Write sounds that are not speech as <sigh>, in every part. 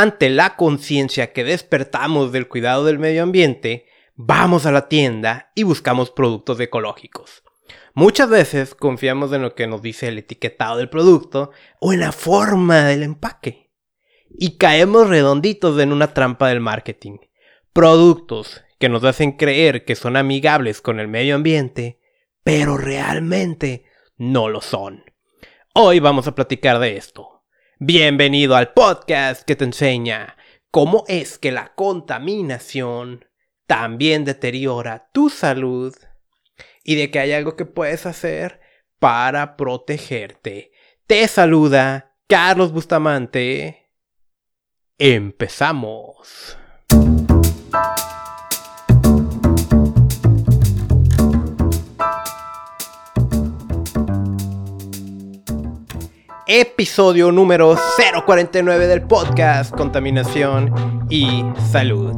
Ante la conciencia que despertamos del cuidado del medio ambiente, vamos a la tienda y buscamos productos ecológicos. Muchas veces confiamos en lo que nos dice el etiquetado del producto o en la forma del empaque. Y caemos redonditos en una trampa del marketing. Productos que nos hacen creer que son amigables con el medio ambiente, pero realmente no lo son. Hoy vamos a platicar de esto. Bienvenido al podcast que te enseña cómo es que la contaminación también deteriora tu salud y de que hay algo que puedes hacer para protegerte. Te saluda Carlos Bustamante. Empezamos. Episodio número 049 del podcast Contaminación y Salud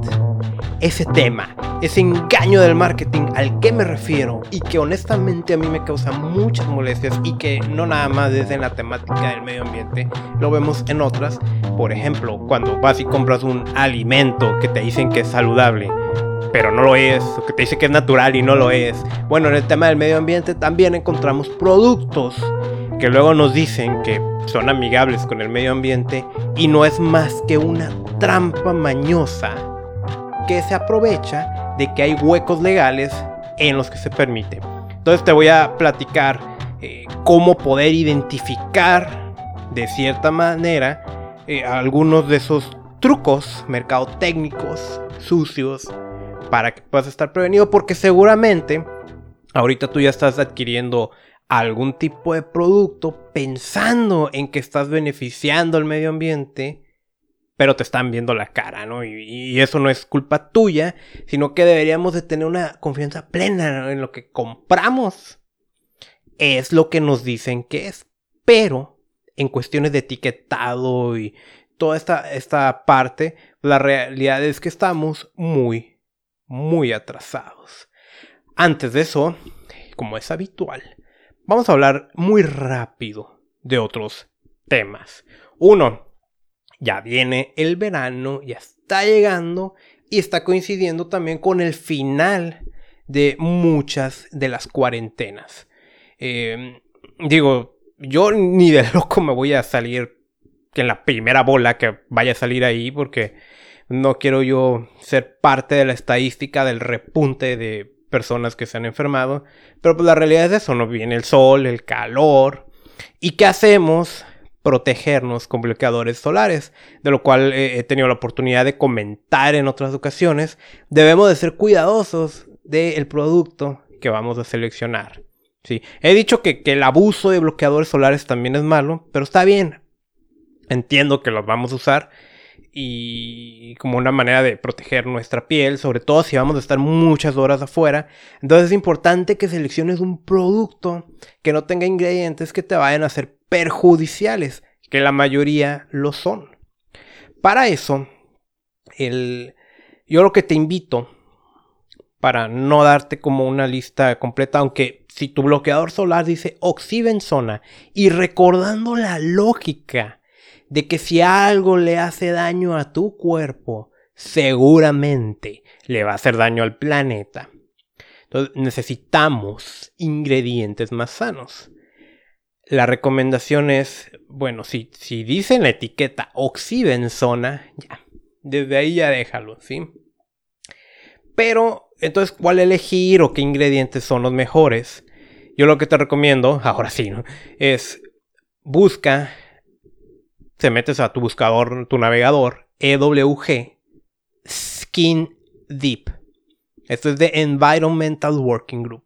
ese tema, ese engaño del marketing al que me refiero y que honestamente a mí me causa muchas molestias y que no nada más es en la temática del medio ambiente, lo vemos en otras. Por ejemplo, cuando vas y compras un alimento que te dicen que es saludable, pero no lo es, o que te dice que es natural y no lo es. Bueno, en el tema del medio ambiente también encontramos productos que luego nos dicen que son amigables con el medio ambiente y no es más que una trampa mañosa que se aprovecha de que hay huecos legales en los que se permite. Entonces te voy a platicar eh, cómo poder identificar de cierta manera eh, algunos de esos trucos mercadotécnicos sucios para que puedas estar prevenido porque seguramente ahorita tú ya estás adquiriendo algún tipo de producto pensando en que estás beneficiando al medio ambiente pero te están viendo la cara, ¿no? Y, eso no es culpa tuya, sino que deberíamos de tener una confianza plena en lo que compramos. Es lo que nos dicen que es, pero en cuestiones de etiquetado y toda esta, esta parte, la realidad es que estamos muy, muy atrasados. Antes de eso, como es habitual, vamos a hablar muy rápido de otros temas. Uno, ya viene el verano, ya está llegando y está coincidiendo también con el final de muchas de las cuarentenas. Em, digo, yo ni de <laughs> loco me voy a salir en la primera bola que vaya a salir ahí porque no quiero yo ser parte de la estadística del repunte de personas que se han enfermado. Pero pues la realidad es eso, no viene el sol, el calor. ¿Y qué hacemos? protegernos con bloqueadores solares, de lo cual he tenido la oportunidad de comentar en otras ocasiones. Debemos de ser cuidadosos del producto que vamos a seleccionar. Sí. He dicho que, que, el abuso de bloqueadores solares también es malo, pero está bien. Entiendo que los vamos a usar y como una manera de proteger nuestra piel, sobre todo si vamos a estar muchas horas afuera. Entonces es importante que selecciones un producto que no tenga ingredientes que te vayan a hacer perjudiciales, que la mayoría lo son. Para eso, el, yo lo que te invito, para no darte como una lista completa, aunque si tu bloqueador solar dice oxibenzona y recordando la lógica de que si algo le hace daño a tu cuerpo, seguramente le va a hacer daño al planeta. Entonces necesitamos ingredientes más sanos la recomendación es, bueno, si, si dice en la etiqueta oxibenzona, ya, desde ahí ya déjalo, ¿sí? Pero, entonces, ¿cuál elegir o qué ingredientes son los mejores? Yo lo que te recomiendo, ahora sí, ¿no? Es busca, te metes a tu buscador, tu navegador, EWG, Skin Deep. Esto es de Environmental Working Group.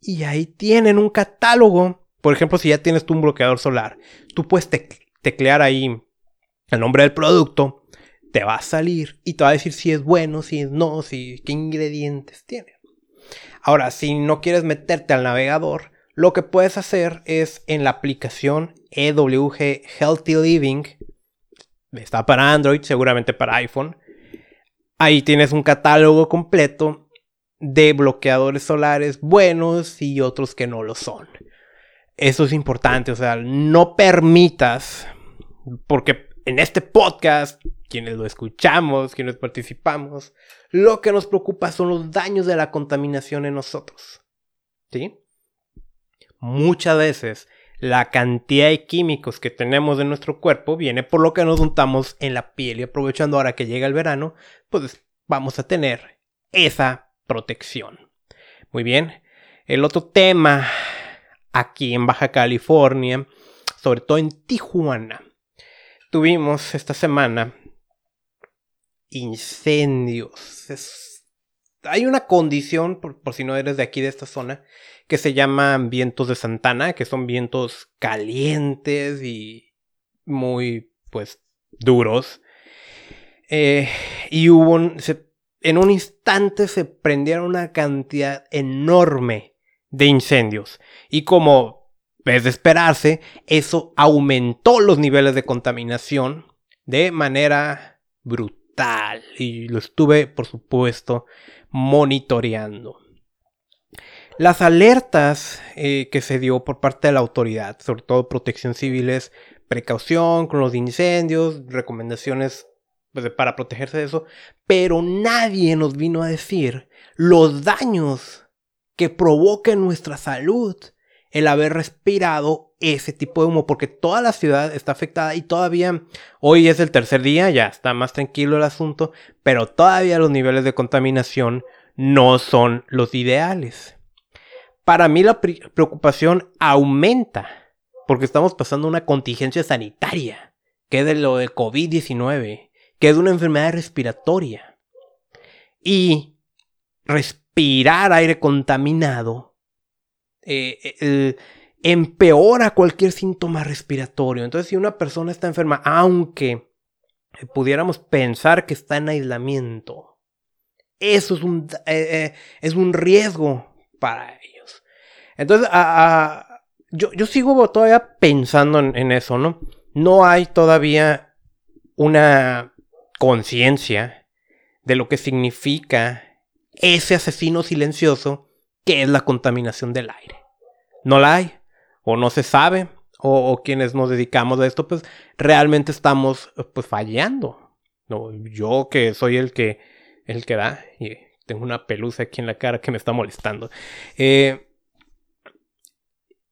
Y ahí tienen un catálogo por ejemplo, si ya tienes tú un bloqueador solar, tú puedes teclear ahí el nombre del producto, te va a salir y te va a decir si es bueno, si es no, si qué ingredientes tiene. Ahora, si no quieres meterte al navegador, lo que puedes hacer es en la aplicación EWG Healthy Living, está para Android, seguramente para iPhone. Ahí tienes un catálogo completo de bloqueadores solares buenos y otros que no lo son. Eso es importante, o sea, no permitas, porque en este podcast quienes lo escuchamos, quienes participamos, lo que nos preocupa son los daños de la contaminación en nosotros. ¿Sí? Muchas veces la cantidad de químicos que tenemos en nuestro cuerpo viene por lo que nos untamos en la piel y aprovechando ahora que llega el verano, pues vamos a tener esa protección. Muy bien. El otro tema aquí en Baja California, sobre todo en Tijuana, tuvimos esta semana incendios. Hay una condición, por, si no eres de aquí, de esta zona, que se llaman vientos de Santana, que son vientos calientes y muy, pues, duros. Eh, y hubo en un instante se prendieron una cantidad enorme de incendios. Y como es de esperarse, eso aumentó los niveles de contaminación de manera brutal. Y lo estuve, por supuesto, monitoreando. Las alertas eh, que se dio por parte de la autoridad, sobre todo protección civil, es precaución con los incendios, recomendaciones pues, para protegerse de eso, pero nadie nos vino a decir los daños que provoca en nuestra salud el haber respirado ese tipo de humo, porque toda la ciudad está afectada y todavía hoy es el tercer día, ya está más tranquilo el asunto, pero todavía los niveles de contaminación no son los ideales. Para mí la preocupación aumenta, porque estamos pasando una contingencia sanitaria, que es de lo de COVID-19, que es una enfermedad respiratoria. Y respirar aire contaminado eh, empeora cualquier síntoma respiratorio. Entonces, si una persona está enferma, aunque pudiéramos pensar que está en aislamiento, eso es un, eh, eh, es un riesgo para ellos. Entonces, yo, sigo todavía pensando en eso, ¿no? No hay todavía una conciencia de lo que significa ese asesino silencioso que es la contaminación del aire no la hay, o no se sabe, o, quienes nos dedicamos a esto, pues realmente estamos pues fallando. No, yo que soy el que, el que da, y tengo una pelusa aquí en la cara que me está molestando. Eh,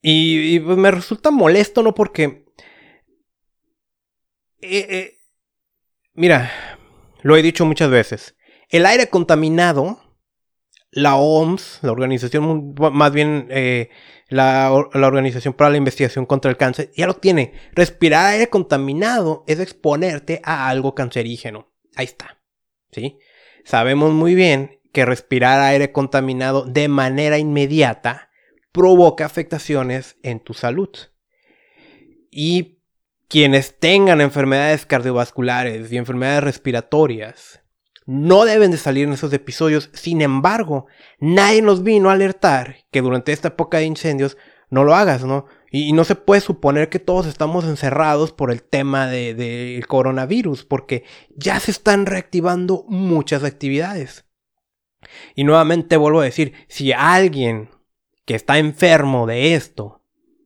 y, pues me resulta molesto, ¿no? Porque... Eh, eh, mira, lo he dicho muchas veces. El aire contaminado, la OMS, la organización más bien la, Organización para la Investigación contra el Cáncer, ya lo tiene. Respirar aire contaminado es exponerte a algo cancerígeno. Ahí está. ¿Sí? Sabemos muy bien que respirar aire contaminado de manera inmediata provoca afectaciones en tu salud. Y quienes tengan enfermedades cardiovasculares y enfermedades respiratorias no deben de salir en esos episodios. Sin embargo, nadie nos vino a alertar que durante esta época de incendios no lo hagas, ¿no? Y, no se puede suponer que todos estamos encerrados por el tema del de, coronavirus, porque ya se están reactivando muchas actividades. Y nuevamente vuelvo a decir, si alguien que está enfermo de esto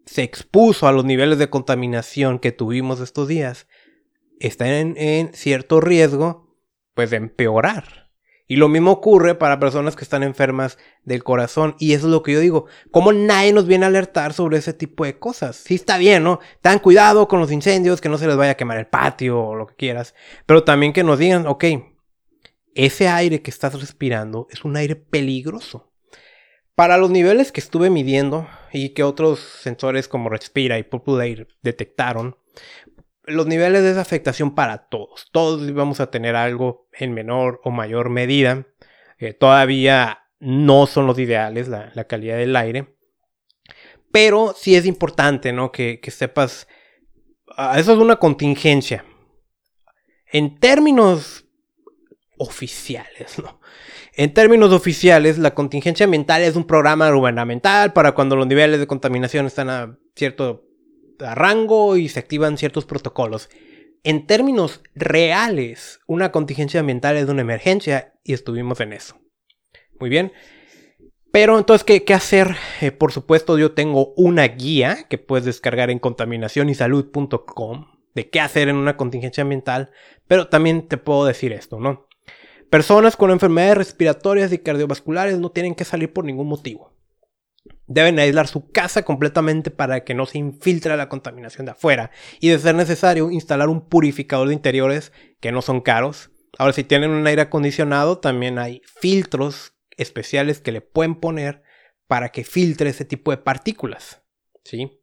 se expuso a los niveles de contaminación que tuvimos estos días, está en cierto riesgo pues empeorar. Y lo mismo ocurre para personas que están enfermas del corazón. Y eso es lo que yo digo. ¿Cómo nadie nos viene a alertar sobre ese tipo de cosas? Sí está bien, ¿no? Ten cuidado con los incendios, que no se les vaya a quemar el patio o lo que quieras. Pero también que nos digan, ok, ese aire que estás respirando es un aire peligroso. Para los niveles que estuve midiendo y que otros sensores como Respira y Purple detectaron, los niveles de afectación para todos. Todos vamos a tener algo en menor o mayor medida. Eh, todavía no son los ideales la, calidad del aire. Pero sí es importante, ¿no? Que, sepas. Ah, eso es una contingencia. En términos oficiales, <laughs> ¿no? En términos oficiales, la contingencia ambiental es un programa gubernamental para cuando los niveles de contaminación están a cierto a rango y se activan ciertos protocolos. En términos reales, una contingencia ambiental es una emergencia y estuvimos en eso. Muy bien. Pero entonces, ¿qué, hacer? Eh, por supuesto, yo tengo una guía que puedes descargar en contaminacionysalud.com. de qué hacer en una contingencia ambiental, pero también te puedo decir esto, ¿no? Personas con enfermedades respiratorias y cardiovasculares no tienen que salir por ningún motivo. Deben aislar su casa completamente para que no se infiltre la contaminación de afuera y de ser necesario instalar un purificador de interiores que no son caros. Ahora si tienen un aire acondicionado también hay filtros especiales que le pueden poner para que filtre ese tipo de partículas. ¿sí?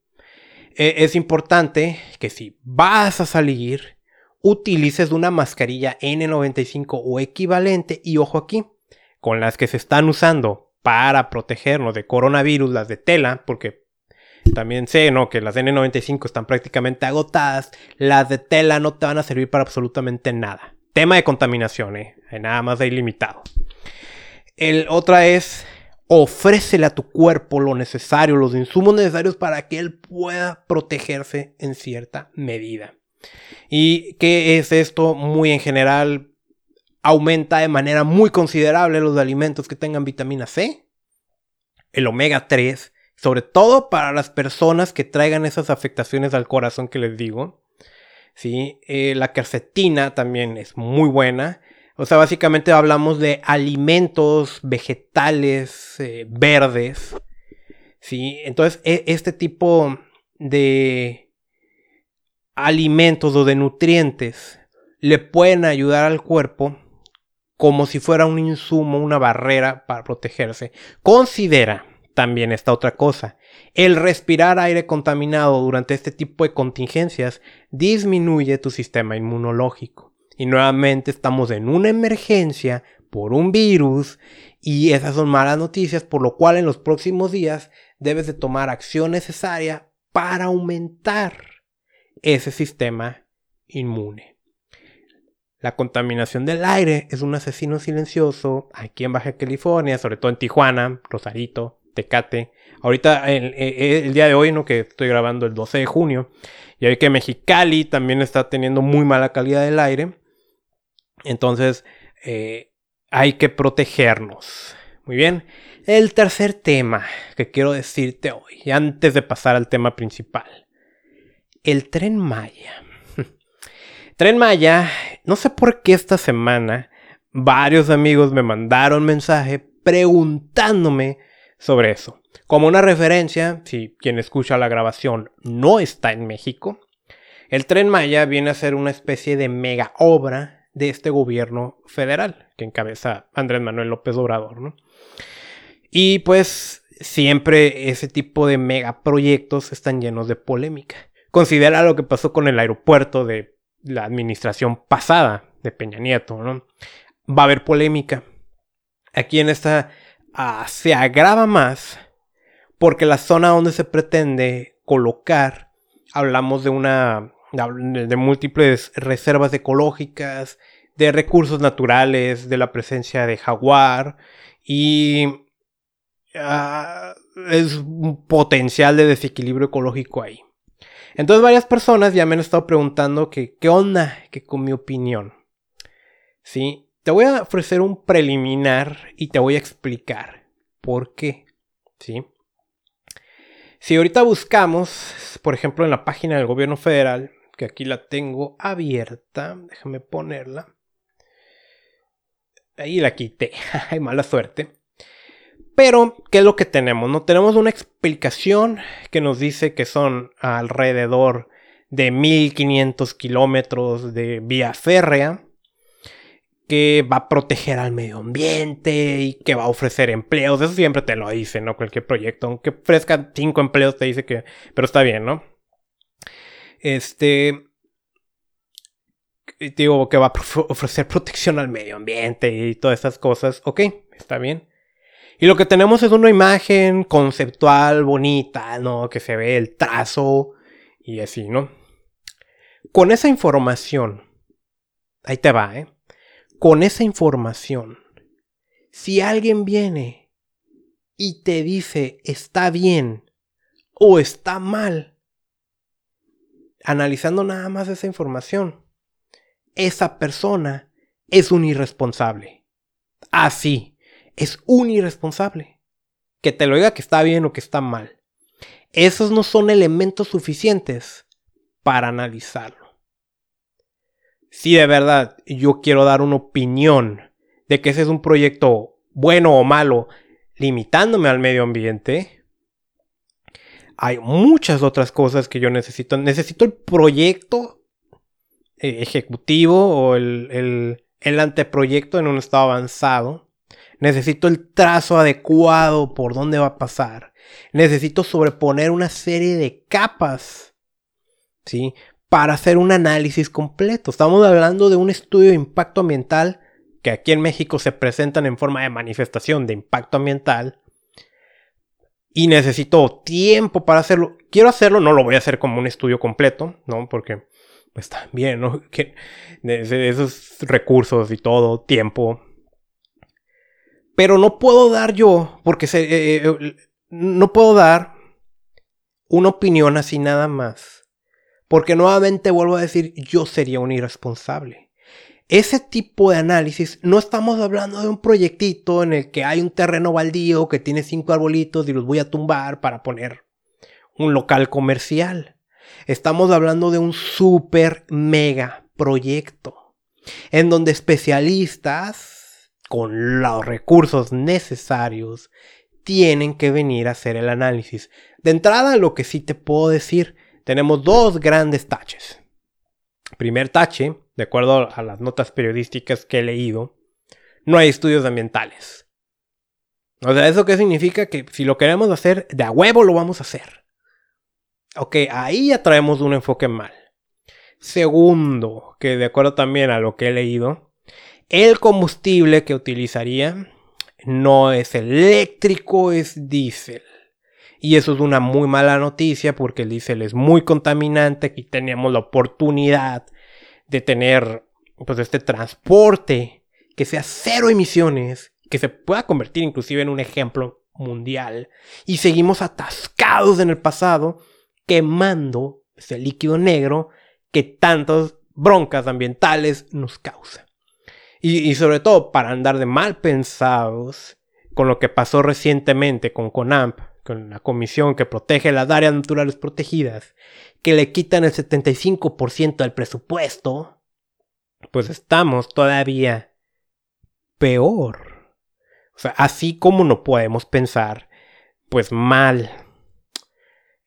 E, es importante que si vas a salir, utilices una mascarilla N95 o equivalente y ojo aquí, con las que se están usando para protegernos de coronavirus, las de tela, porque también sé ¿no? que las N95 están prácticamente agotadas, las de tela no te van a servir para absolutamente nada. Tema de contaminación, ¿eh? nada más de ilimitado. El otra es ofrécele a tu cuerpo lo necesario, los insumos necesarios para que él pueda protegerse en cierta medida. ¿Y qué es esto? Muy en general, aumenta de manera muy considerable los alimentos que tengan vitamina C, el omega 3, sobre todo para las personas que traigan esas afectaciones al corazón que les digo. ¿sí? Eh, la quercetina también es muy buena. O sea, básicamente hablamos de alimentos vegetales eh, verdes. ¿sí? Entonces, e, este tipo de alimentos o de nutrientes le pueden ayudar al cuerpo como si fuera un insumo, una barrera para protegerse. Considera también esta otra cosa. El respirar aire contaminado durante este tipo de contingencias disminuye tu sistema inmunológico. Y nuevamente estamos en una emergencia por un virus y esas son malas noticias, por lo cual en los próximos días debes de tomar acción necesaria para aumentar ese sistema inmune. La contaminación del aire es un asesino silencioso aquí en Baja California, sobre todo en Tijuana, Rosarito, Tecate. Ahorita, el, el, día de hoy, ¿no? que estoy grabando el 12 de junio, y hoy que Mexicali también está teniendo muy mala calidad del aire. Entonces, eh, hay que protegernos. Muy bien. El tercer tema que quiero decirte hoy, antes de pasar al tema principal. El tren Maya. Tren Maya, no sé por qué esta semana varios amigos me mandaron mensaje preguntándome sobre eso. Como una referencia, si quien escucha la grabación no está en México, el tren Maya viene a ser una especie de mega obra de este gobierno federal que encabeza Andrés Manuel López Obrador, ¿no? Y pues siempre ese tipo de megaproyectos están llenos de polémica. Considera lo que pasó con el aeropuerto de la administración pasada de Peña Nieto, ¿no? Va a haber polémica. Aquí en esta ah, se agrava más porque la zona donde se pretende colocar, hablamos de una de múltiples reservas ecológicas, de recursos naturales, de la presencia de jaguar y uh, es un potencial de desequilibrio ecológico ahí. Entonces varias personas ya me han estado preguntando que qué onda que con mi opinión. ¿Sí? Te voy a ofrecer un preliminar y te voy a explicar por qué. ¿Sí? Si ahorita buscamos, por ejemplo, en la página del gobierno federal, que aquí la tengo abierta, déjame ponerla. Ahí la quité, <laughs> hay mala suerte. Pero, ¿qué es lo que tenemos? No tenemos una explicación que nos dice que son alrededor de 1500 kilómetros de vía férrea, que va a proteger al medio ambiente y que va a ofrecer empleos. Eso siempre te lo dice, ¿no? Cualquier proyecto, aunque ofrezca cinco empleos, te dice que. Pero está bien, ¿no? Este. Digo que va a ofrecer protección al medio ambiente y todas esas cosas. Ok, está bien. Y lo que tenemos es una imagen conceptual bonita, ¿no? Que se ve el trazo y así, ¿no? Con esa información, ahí te va, ¿eh? Con esa información, si alguien viene y te dice está bien o está mal, analizando nada más esa información, esa persona es un irresponsable. Así, es un irresponsable. Que te lo diga que está bien o que está mal. Esos no son elementos suficientes para analizarlo. si de verdad yo quiero dar una opinión de que ese es un proyecto bueno o malo, limitándome al medio ambiente, hay muchas otras cosas que yo necesito. Necesito el proyecto eh, ejecutivo o el, el anteproyecto en un estado avanzado. Necesito el trazo adecuado por dónde va a pasar. Necesito sobreponer una serie de capas. ¿Sí? Para hacer un análisis completo. Estamos hablando de un estudio de impacto ambiental que aquí en México se presentan en forma de manifestación de impacto ambiental. Y necesito tiempo para hacerlo. Quiero hacerlo, no lo voy a hacer como un estudio completo, ¿no? Porque pues también, ¿no? <laughs> Que esos recursos y todo, tiempo. Pero no puedo dar yo, porque se, eh, eh, no puedo dar una opinión así nada más. Porque nuevamente vuelvo a decir, yo sería un irresponsable. Ese tipo de análisis, no estamos hablando de un proyectito en el que hay un terreno baldío que tiene cinco arbolitos y los voy a tumbar para poner un local comercial. Estamos hablando de un super mega proyecto en donde especialistas con los recursos necesarios tienen que venir a hacer el análisis. De entrada, lo que sí te puedo decir, tenemos dos grandes taches. Primer tache, de acuerdo a las notas periodísticas que he leído, no hay estudios ambientales. O sea, ¿eso qué significa? Que si lo queremos hacer, de a huevo lo vamos a hacer. Ok, ahí ya traemos un enfoque mal. Segundo, que de acuerdo también a lo que he leído, el combustible que utilizaría no es eléctrico, es diésel. Y eso es una muy mala noticia porque el diésel es muy contaminante. Aquí teníamos la oportunidad de tener pues este transporte que sea cero emisiones, que se pueda convertir inclusive en un ejemplo mundial. Y seguimos atascados en el pasado quemando ese líquido negro que tantas broncas ambientales nos causa. Y, sobre todo para andar de mal pensados con lo que pasó recientemente con CONAMP, con la comisión que protege las áreas naturales protegidas, que le quitan el 75% del presupuesto, pues estamos todavía peor. O sea, así como no podemos pensar, pues mal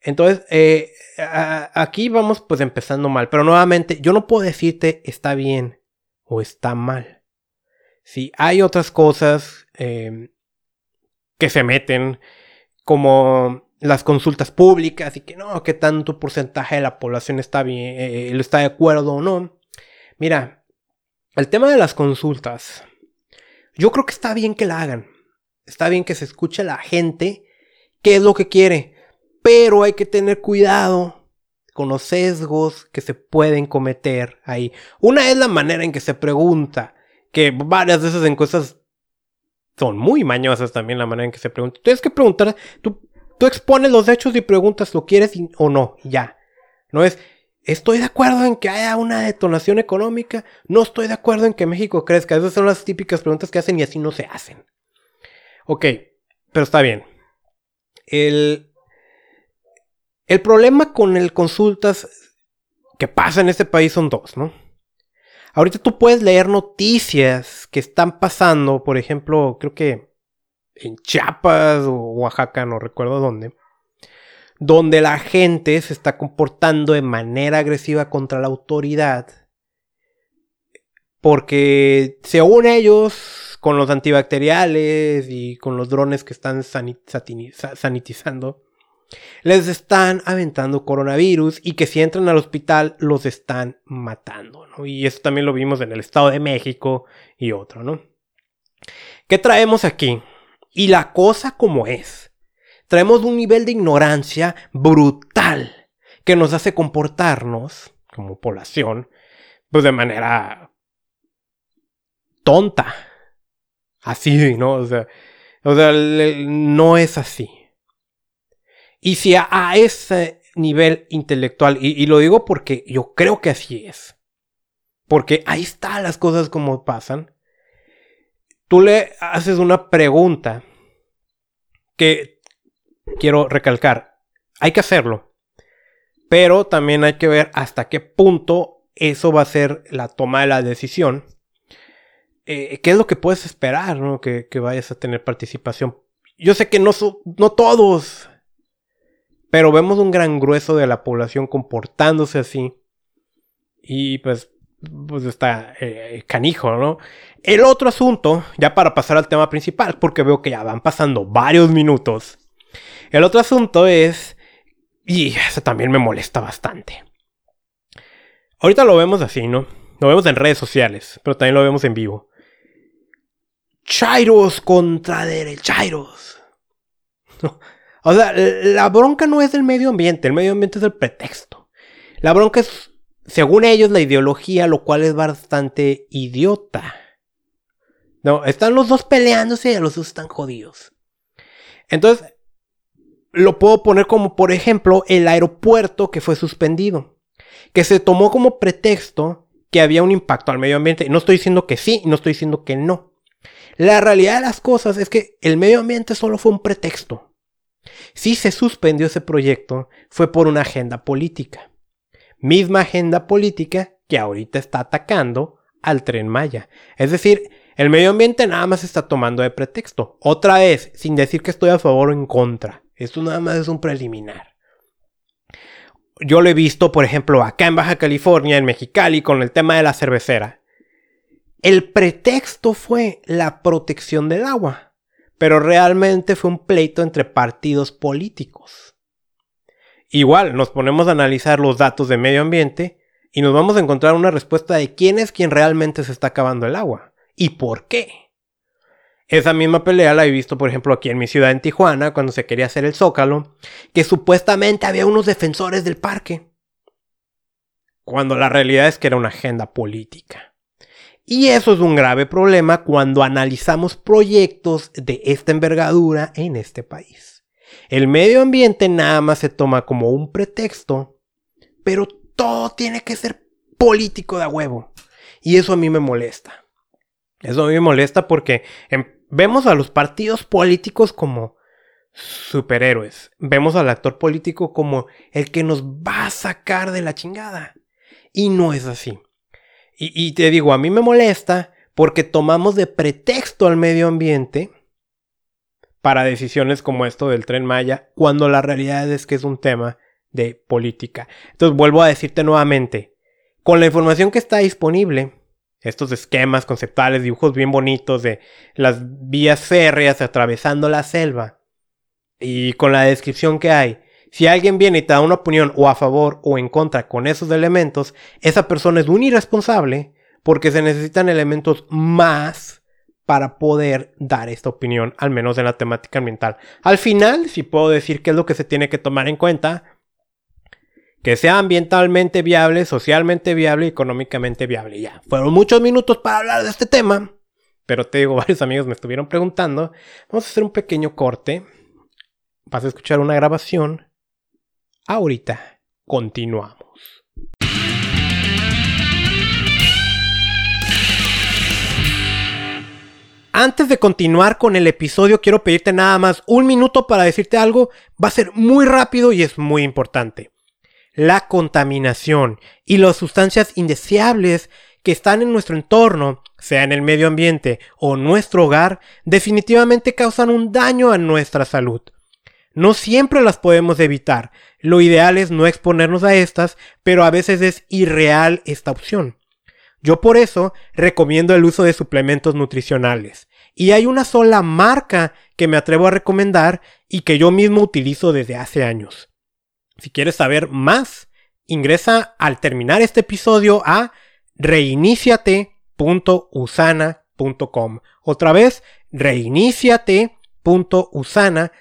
entonces, eh, aquí vamos pues empezando mal, pero nuevamente yo no puedo decirte está bien o está mal. Si hay otras cosas em, que se meten, como las consultas públicas y que no, que tanto porcentaje de la población está bien, eh, está de acuerdo o no. Mira, el tema de las consultas, yo creo que está bien que la hagan. Está bien que se escuche a la gente qué es lo que quiere. Pero hay que tener cuidado con los sesgos que se pueden cometer ahí. Una es la manera en que se pregunta, que varias de esas encuestas son muy mañosas también la manera en que se pregunta. Tienes que preguntar, tú, tú expones los hechos y preguntas, ¿lo quieres o no? ya. No es, estoy de acuerdo en que haya una detonación económica, no estoy de acuerdo en que México crezca. Esas son las típicas preguntas que hacen y así no se hacen. Ok, pero está bien. El, el problema con el consultas que pasa en este país son dos, ¿no? Ahorita tú puedes leer noticias que están pasando, por ejemplo, creo que en Chiapas o Oaxaca, no recuerdo dónde, donde la gente se está comportando de manera agresiva contra la autoridad porque según ellos, con los antibacteriales y con los drones que están sanitizando, les están aventando coronavirus y que si entran al hospital los están matando, ¿no? Y eso también lo vimos en el Estado de México y otro, ¿no? ¿Qué traemos aquí? Y la cosa como es. Traemos un nivel de ignorancia brutal que nos hace comportarnos como población pues de manera tonta. Así, ¿no? O sea, o sea no es así. Y si a, ese nivel intelectual, y, lo digo porque yo creo que así es, porque ahí están las cosas como pasan, tú le haces una pregunta que quiero recalcar, hay que hacerlo, pero también hay que ver hasta qué punto eso va a ser la toma de la decisión. Eh, ¿Qué es lo que puedes esperar, ¿no? Que, vayas a tener participación. Yo sé que no, no todos, pero vemos un gran grueso de la población comportándose así. Y pues, pues está eh, canijo, ¿no? El otro asunto, ya para pasar al tema principal, porque veo que ya van pasando varios minutos. El otro asunto es, y eso también me molesta bastante. Ahorita lo vemos así, ¿no? Lo vemos en redes sociales, pero también lo vemos en vivo. Chairos contra derechairos. <laughs> O sea, la bronca no es del medio ambiente, el medio ambiente es el pretexto. La bronca es, según ellos, la ideología, lo cual es bastante idiota. No, están los dos peleándose y los dos están jodidos. Entonces, lo puedo poner como, por ejemplo, el aeropuerto que fue suspendido. Que se tomó como pretexto que había un impacto al medio ambiente. No estoy diciendo que sí, no estoy diciendo que no. La realidad de las cosas es que el medio ambiente solo fue un pretexto. Si se suspendió ese proyecto, fue por una agenda política. Misma agenda política que ahorita está atacando al tren Maya. Es decir, el medio ambiente nada más está tomando de pretexto. Otra vez, sin decir que estoy a favor o en contra. Esto nada más es un preliminar. Yo lo he visto, por ejemplo, acá en Baja California, en Mexicali, con el tema de la cervecera. El pretexto fue la protección del agua, pero realmente fue un pleito entre partidos políticos. Igual, nos ponemos a analizar los datos de medio ambiente y nos vamos a encontrar una respuesta de quién es quien realmente se está acabando el agua y por qué. Esa misma pelea la he visto, por ejemplo, aquí en mi ciudad, en Tijuana, cuando se quería hacer el Zócalo, que supuestamente había unos defensores del parque. Cuando la realidad es que era una agenda política. Y eso es un grave problema cuando analizamos proyectos de esta envergadura en este país. El medio ambiente nada más se toma como un pretexto, pero todo tiene que ser político de huevo. Y eso a mí me molesta. Eso me molesta porque em, vemos a los partidos políticos como superhéroes. Vemos al actor político como el que nos va a sacar de la chingada. Y no es así. Y, te digo, a mí me molesta porque tomamos de pretexto al medio ambiente para decisiones como esto del tren Maya, cuando la realidad es que es un tema de política. Entonces vuelvo a decirte nuevamente, con la información que está disponible, estos esquemas conceptuales, dibujos bien bonitos de las vías férreas atravesando la selva. Y con la descripción que hay, si alguien viene y te da una opinión o a favor o en contra con esos elementos, esa persona es un irresponsable porque se necesitan elementos más para poder dar esta opinión, al menos en la temática ambiental. Al final, si puedo decir qué es lo que se tiene que tomar en cuenta, que sea ambientalmente viable, socialmente viable y económicamente viable. Ya, fueron muchos minutos para hablar de este tema, pero te digo, <laughs> varios amigos me estuvieron preguntando. Vamos a hacer un pequeño corte. Vas a escuchar una grabación. Ahorita continuamos. Antes de continuar con el episodio, quiero pedirte nada más un minuto para decirte algo. Va a ser muy rápido y es muy importante la contaminación y las sustancias indeseables que están en nuestro entorno, sea en el medio ambiente o nuestro hogar, definitivamente causan un daño a nuestra salud. No siempre las podemos evitar. Lo ideal es no exponernos a estas, pero a veces es irreal esta opción. Yo por eso recomiendo el uso de suplementos nutricionales. Y hay una sola marca que me atrevo a recomendar y que yo mismo utilizo desde hace años. Si quieres saber más, ingresa al terminar este episodio a reiniciate.usana.com. Otra vez, reiniciate.usana.com.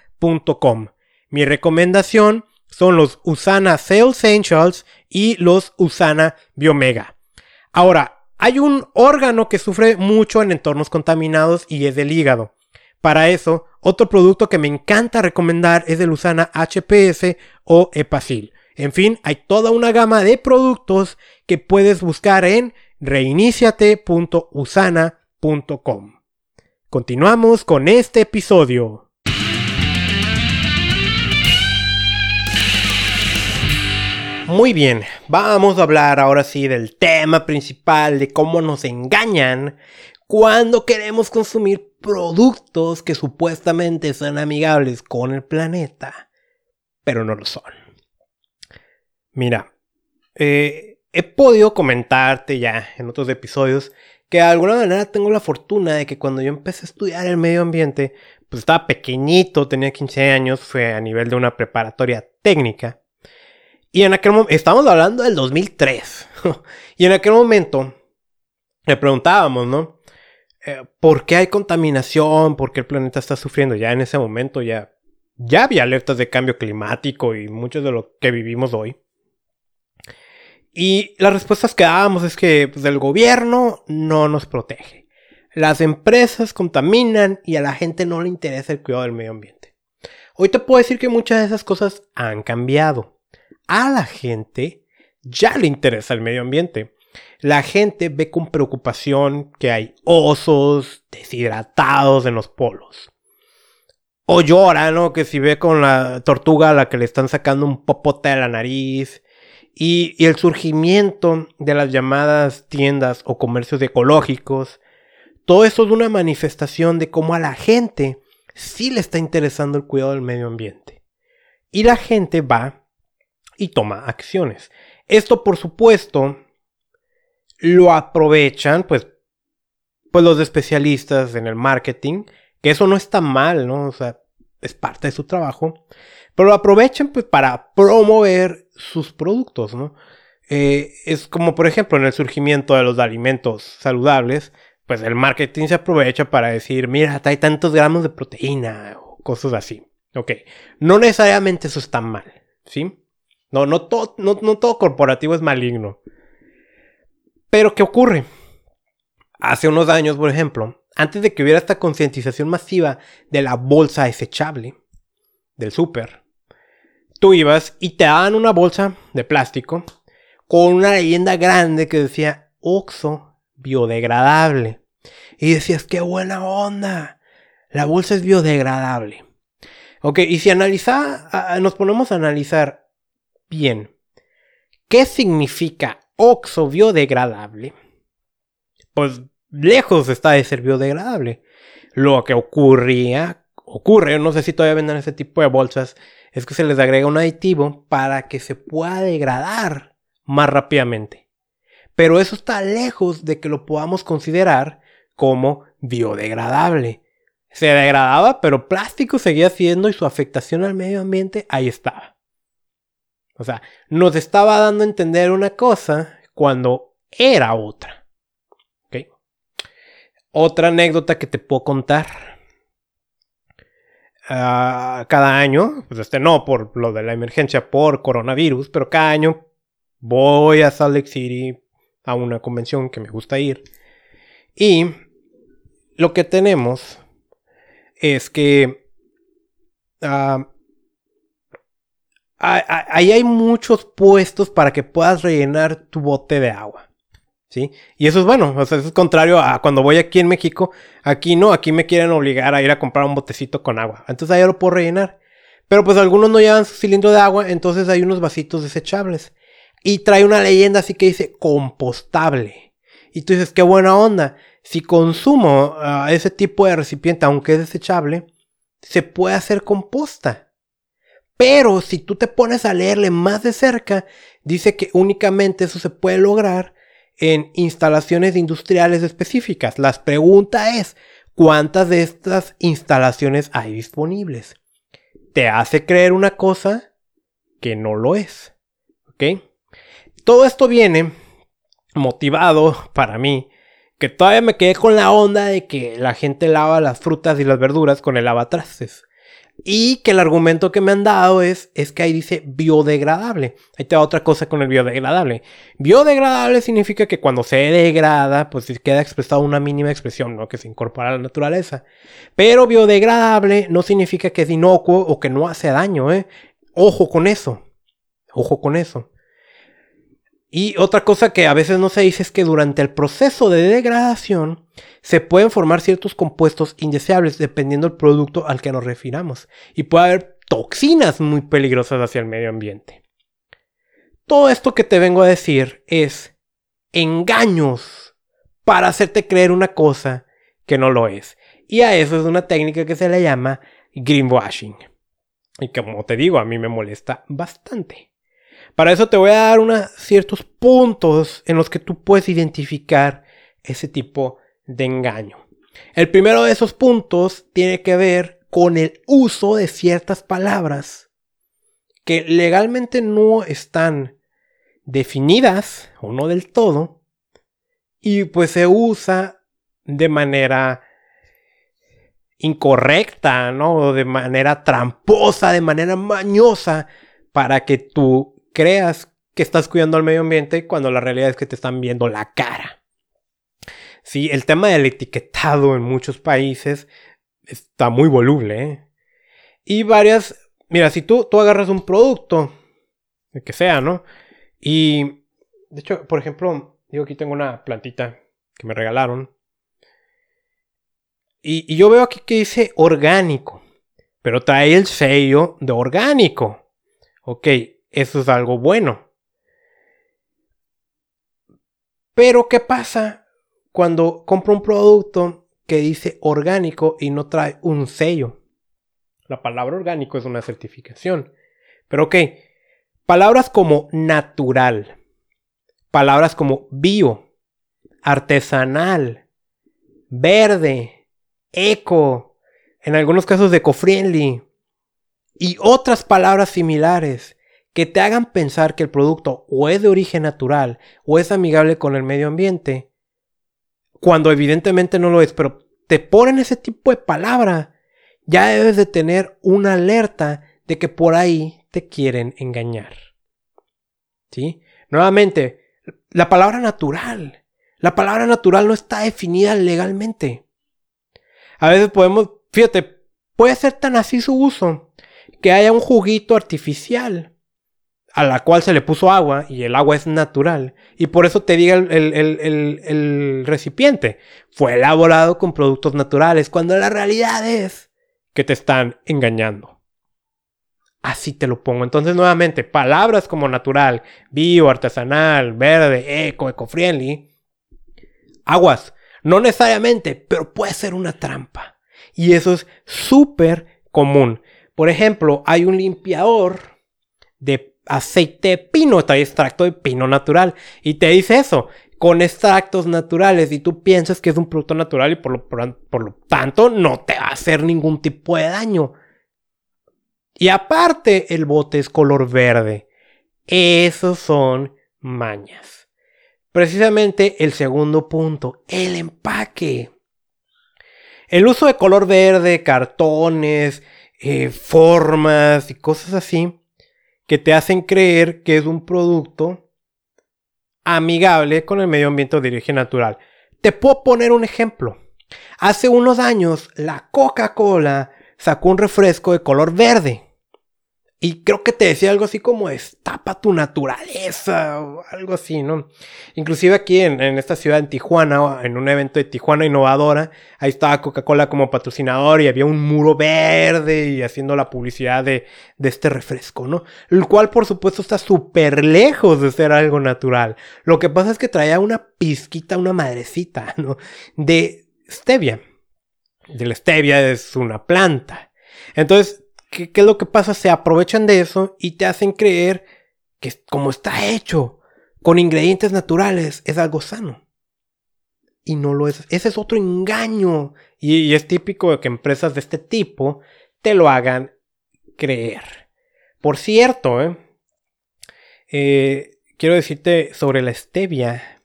Mi recomendación son los Usana Cell Essentials y los Usana Biomega. Ahora, hay un órgano que sufre mucho en entornos contaminados y es el hígado. Para eso, otro producto que me encanta recomendar es el Usana HPS o Epacil. En fin, hay toda una gama de productos que puedes buscar en reiniciate.usana.com. Continuamos con este episodio. Muy bien, Vamos a hablar ahora sí del tema principal de cómo nos engañan cuando queremos consumir productos que supuestamente son amigables con el planeta, pero no lo son. Mira, eh, he podido comentarte ya en otros episodios que de alguna manera tengo la fortuna de que cuando yo empecé a estudiar el medio ambiente, pues estaba pequeñito, tenía 15 años, fue a nivel de una preparatoria técnica. Y en aquel momento, estamos hablando del 2003. <laughs> y en aquel momento le preguntábamos, ¿no? Eh, ¿Por qué hay contaminación? ¿Por qué el planeta está sufriendo? Ya en ese momento ya, ya había alertas de cambio climático y mucho de lo que vivimos hoy. Y las respuestas que dábamos es que pues, el gobierno no nos protege. Las empresas contaminan y a la gente no le interesa el cuidado del medio ambiente. Hoy te puedo decir que muchas de esas cosas han cambiado a la gente ya le interesa el medio ambiente. La gente ve con preocupación que hay osos deshidratados en los polos. O llora, ¿no? Que si ve con la tortuga a la que le están sacando un popote de la nariz. Y, el surgimiento de las llamadas tiendas o comercios ecológicos. Todo eso es una manifestación de cómo a la gente sí le está interesando el cuidado del medio ambiente. Y la gente va y toma acciones. Esto, por supuesto, lo aprovechan, pues, pues los especialistas en el marketing, que eso no está mal, ¿no? O sea, es parte de su trabajo, pero lo aprovechan, pues, para promover sus productos, ¿no? Eh, es como, por ejemplo, en el surgimiento de los alimentos saludables, pues el marketing se aprovecha para decir, mira, hay tantos gramos de proteína o cosas así. Ok, no necesariamente eso está mal, ¿sí? No, no todo, no, todo corporativo es maligno. Pero, ¿qué ocurre? Hace unos años, por ejemplo, antes de que hubiera esta concientización masiva de la bolsa desechable del súper, tú ibas y te daban una bolsa de plástico con una leyenda grande que decía Oxo biodegradable. Y decías, qué buena onda. La bolsa es biodegradable. Ok, y si analiza, nos ponemos a analizar Bien, ¿qué significa oxo biodegradable? Pues lejos está de ser biodegradable. Lo que ocurría, ocurre, no sé si todavía venden ese tipo de bolsas, es que se les agrega un aditivo para que se pueda degradar más rápidamente. Pero eso está lejos de que lo podamos considerar como biodegradable. Se degradaba, pero plástico seguía siendo y su afectación al medio ambiente ahí estaba. O sea, nos estaba dando a entender una cosa cuando era otra. ¿Okay? Otra anécdota que te puedo contar. Ah, cada año, pues este no por lo de la emergencia por coronavirus, pero cada año voy a Salt Lake City a una convención que me gusta ir. Y lo que tenemos es que ah, ahí hay muchos puestos para que puedas rellenar tu bote de agua. ¿Sí? Y eso es bueno, o sea, eso es contrario a cuando voy aquí en México. Aquí no, aquí me quieren obligar a ir a comprar un botecito con agua. Entonces ahí lo puedo rellenar. Pero pues algunos no llevan su cilindro de agua, entonces hay unos vasitos desechables. Y trae una leyenda así que dice compostable. Y tú dices, qué buena onda. Si consumo ah, ese tipo de recipiente, aunque es desechable, se puede hacer composta. Pero si tú te pones a leerle más de cerca, dice que únicamente eso se puede lograr en instalaciones industriales específicas. La pregunta es, ¿cuántas de estas instalaciones hay disponibles? Te hace creer una cosa que no lo es. ¿Ok? Todo esto viene motivado para mí que todavía me quedé con la onda de que la gente lava las frutas y las verduras con el lavatrastes. Y que el argumento que me han dado es, es que ahí dice biodegradable. Ahí te da otra cosa con el biodegradable. Biodegradable significa que cuando se degrada, pues queda expresada una mínima expresión, ¿no? Que se incorpora a la naturaleza. Pero biodegradable no significa que es inocuo o que no hace daño, ¿eh? Ojo con eso. Ojo con eso. Y otra cosa que a veces no se dice es que durante el proceso de degradación se pueden formar ciertos compuestos indeseables dependiendo del producto al que nos refiramos. Y puede haber toxinas muy peligrosas hacia el medio ambiente. Todo esto que te vengo a decir es engaños para hacerte creer una cosa que no lo es. Y a eso es una técnica que se le llama greenwashing. Y como te digo, a mí me molesta bastante. Para eso te voy a dar ciertos puntos en los que tú puedes identificar ese tipo de engaño. El primero de esos puntos tiene que ver con el uso de ciertas palabras que legalmente no están definidas o no del todo y pues se usa de manera incorrecta, ¿no? De manera tramposa, de manera mañosa para que tú creas que estás cuidando al medio ambiente cuando la realidad es que te están viendo la cara. Sí, el tema del etiquetado en muchos países está muy voluble. ¿eh? Y varias, mira, si tú, tú agarras un producto, el que sea, ¿no? Y, de hecho, por ejemplo, digo, aquí tengo una plantita que me regalaron. Y, y yo veo aquí que dice orgánico, pero trae el sello de orgánico. Ok, eso es algo bueno. Pero ¿qué pasa cuando compro un producto que dice orgánico y no trae un sello? La palabra orgánico es una certificación. Pero ok, palabras como natural, palabras como bio, artesanal, verde, eco, en algunos casos eco-friendly y otras palabras similares que te hagan pensar que el producto o es de origen natural o es amigable con el medio ambiente, cuando evidentemente no lo es, pero te ponen ese tipo de palabra, ya debes de tener una alerta de que por ahí te quieren engañar. ¿Sí? Nuevamente, la palabra natural. La palabra natural no está definida legalmente. A veces podemos, fíjate, puede ser tan así su uso que haya un juguito artificial a la cual se le puso agua y el agua es natural. Y por eso te diga el, recipiente. Fue elaborado con productos naturales, cuando la realidad es que te están engañando. Así te lo pongo. Entonces, nuevamente, palabras como natural, bio, artesanal, verde, eco, eco-friendly. Aguas. No necesariamente, pero puede ser una trampa. Y eso es súper común. Por ejemplo, hay un limpiador de aceite de pino, trae extracto de pino natural. Y te dice eso, con extractos naturales. Y tú piensas que es un producto natural y por lo, por lo tanto no te va a hacer ningún tipo de daño. Y aparte, el bote es color verde. Esos son mañas. Precisamente el segundo punto, el empaque. El uso de color verde, cartones, eh, formas y cosas así que te hacen creer que es un producto amigable con el medio ambiente de origen natural. Te puedo poner un ejemplo. Hace unos años la Coca-Cola sacó un refresco de color verde. Y creo que te decía algo así como destapa tu naturaleza o algo así, ¿no? Inclusive aquí en, esta ciudad, en Tijuana, en un evento de Tijuana Innovadora, ahí estaba Coca-Cola como patrocinador y había un muro verde y haciendo la publicidad de, de este refresco, ¿no? El cual, por supuesto, está súper lejos de ser algo natural. Lo que pasa es que traía una pizquita, una madrecita, <laughs> ¿no? De stevia. De la stevia es una planta. Entonces, ¿qué, es lo que pasa? Se aprovechan de eso y te hacen creer que como está hecho con ingredientes naturales es algo sano. Y no lo es. Ese es otro engaño. Y, es típico de que empresas de este tipo te lo hagan creer. Por cierto, ¿eh? Eh, quiero decirte sobre la stevia.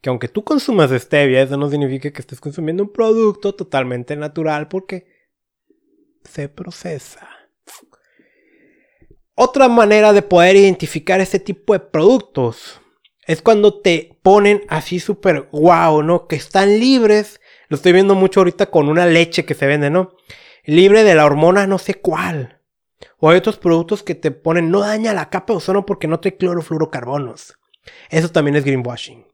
Que aunque tú consumas stevia, eso no significa que estés consumiendo un producto totalmente natural porque se procesa. Otra manera de poder identificar este tipo de productos es cuando te ponen así súper guau, ¿no? Que están libres. Lo estoy viendo mucho ahorita con una leche que se vende, ¿no? Libre de la hormona no sé cuál. O hay otros productos que te ponen no daña la capa de ozono porque no trae clorofluorocarbonos. Eso también es greenwashing.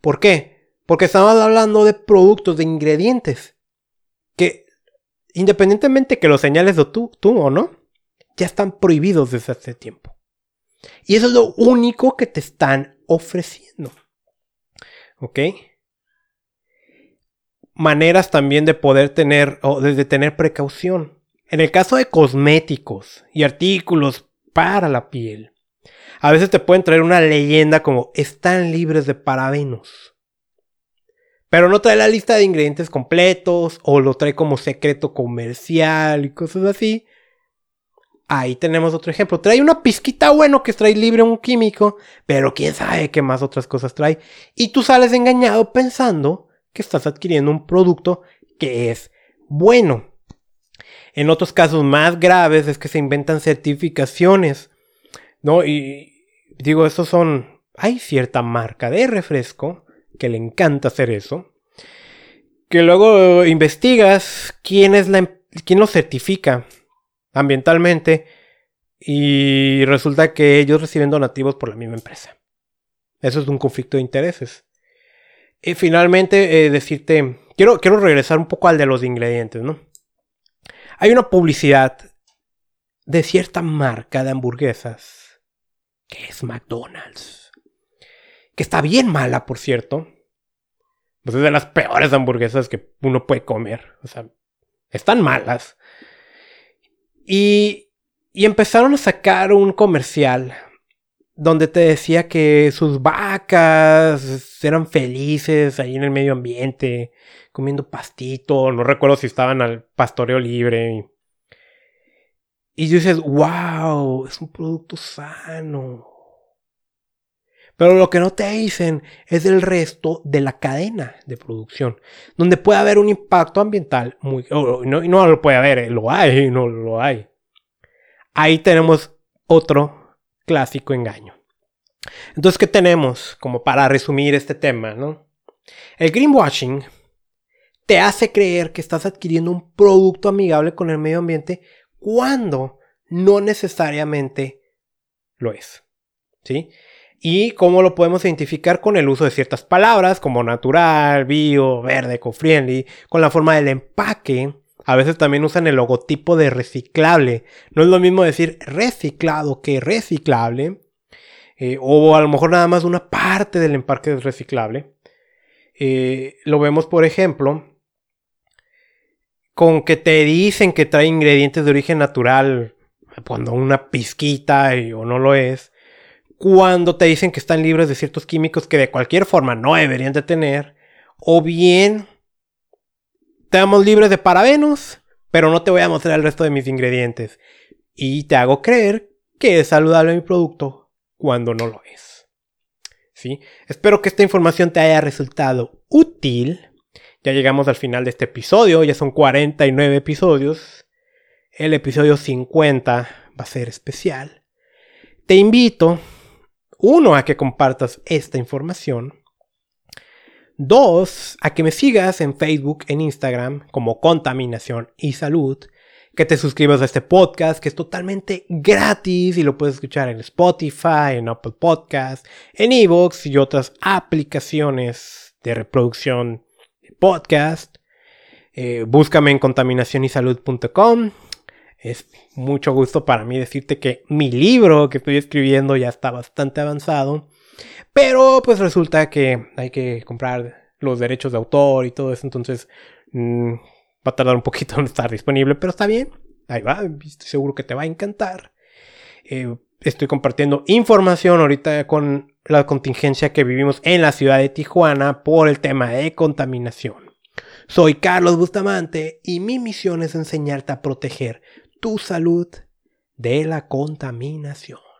¿Por qué? Porque estamos hablando de productos, de ingredientes. Que independientemente que lo señales tú, tú o no, ya están prohibidos desde hace tiempo. Y eso es lo único que te están ofreciendo. ¿Ok? Maneras también de poder tener o de tener precaución. En el caso de cosméticos y artículos para la piel, a veces te pueden traer una leyenda como están libres de parabenos. Pero no trae la lista de ingredientes completos o lo trae como secreto comercial y cosas así. Ahí tenemos otro ejemplo. Trae una pizquita bueno que trae libre un químico, pero quién sabe qué más otras cosas trae. Y tú sales engañado pensando que estás adquiriendo un producto que es bueno. En otros casos más graves es que se inventan certificaciones, ¿no? Y digo, estos son... Hay cierta marca de refresco que le encanta hacer eso. Que luego investigas quién es la... Em-, quién lo certifica ambientalmente y resulta que ellos reciben donativos por la misma empresa. Eso es un conflicto de intereses. Y finalmente, eh, decirte, quiero, quiero regresar un poco al de los ingredientes, ¿no? Hay una publicidad de cierta marca de hamburguesas, que es McDonald's, que está bien mala, por cierto. Pues es de las peores hamburguesas que uno puede comer. O sea, están malas. Y, empezaron a sacar un comercial donde te decía que sus vacas eran felices ahí en el medio ambiente, comiendo pastito, no recuerdo si estaban al pastoreo libre. Y dices, wow, es un producto sano. Pero lo que no te dicen es el resto de la cadena de producción, donde puede haber un impacto ambiental muy... no, no lo puede haber, eh, lo hay, <laughs> no lo hay. Ahí tenemos otro clásico engaño. Entonces, ¿qué tenemos? Como para resumir este tema, ¿no? El greenwashing te hace creer que estás adquiriendo un producto amigable con el medio ambiente cuando no necesariamente lo es. ¿Sí? ¿Y cómo lo podemos identificar con el uso de ciertas palabras como natural, bio, verde, eco-friendly, con la forma del empaque? A veces también usan el logotipo de reciclable. No es lo mismo decir reciclado que reciclable. Eh, o a lo mejor nada más una parte del empaque es reciclable. Eh, lo vemos, por ejemplo, con que te dicen que trae ingredientes de origen natural cuando una pizquita o no lo es cuando te dicen que están libres de ciertos químicos que de cualquier forma no deberían de tener, o bien estamos libres de parabenos, pero no te voy a mostrar el resto de mis ingredientes. Y te hago creer que es saludable mi producto cuando no lo es. ¿Sí? Espero que esta información te haya resultado útil. Ya llegamos al final de este episodio, ya son 49 episodios. El episodio 50 va a ser especial. Te invito uno, a que compartas esta información. Dos, a que me sigas en Facebook, en Instagram, como Contaminación y Salud. Que te suscribas a este podcast, que es totalmente gratis y lo puedes escuchar en Spotify, en Apple Podcasts, en Evox y otras aplicaciones de reproducción de podcast. Eh, búscame en contaminacionysalud.com es mucho gusto para mí decirte que mi libro que estoy escribiendo ya está bastante avanzado. Pero pues resulta que hay que comprar los derechos de autor y todo eso. Entonces mm, va a tardar un poquito <laughs> en estar disponible. Pero está bien. Ahí va. Estoy seguro que te va a encantar. Eh, estoy compartiendo información ahorita con la contingencia que vivimos en la ciudad de Tijuana por el tema de contaminación. Soy Carlos Bustamante y mi misión es enseñarte a proteger tu salud de la contaminación.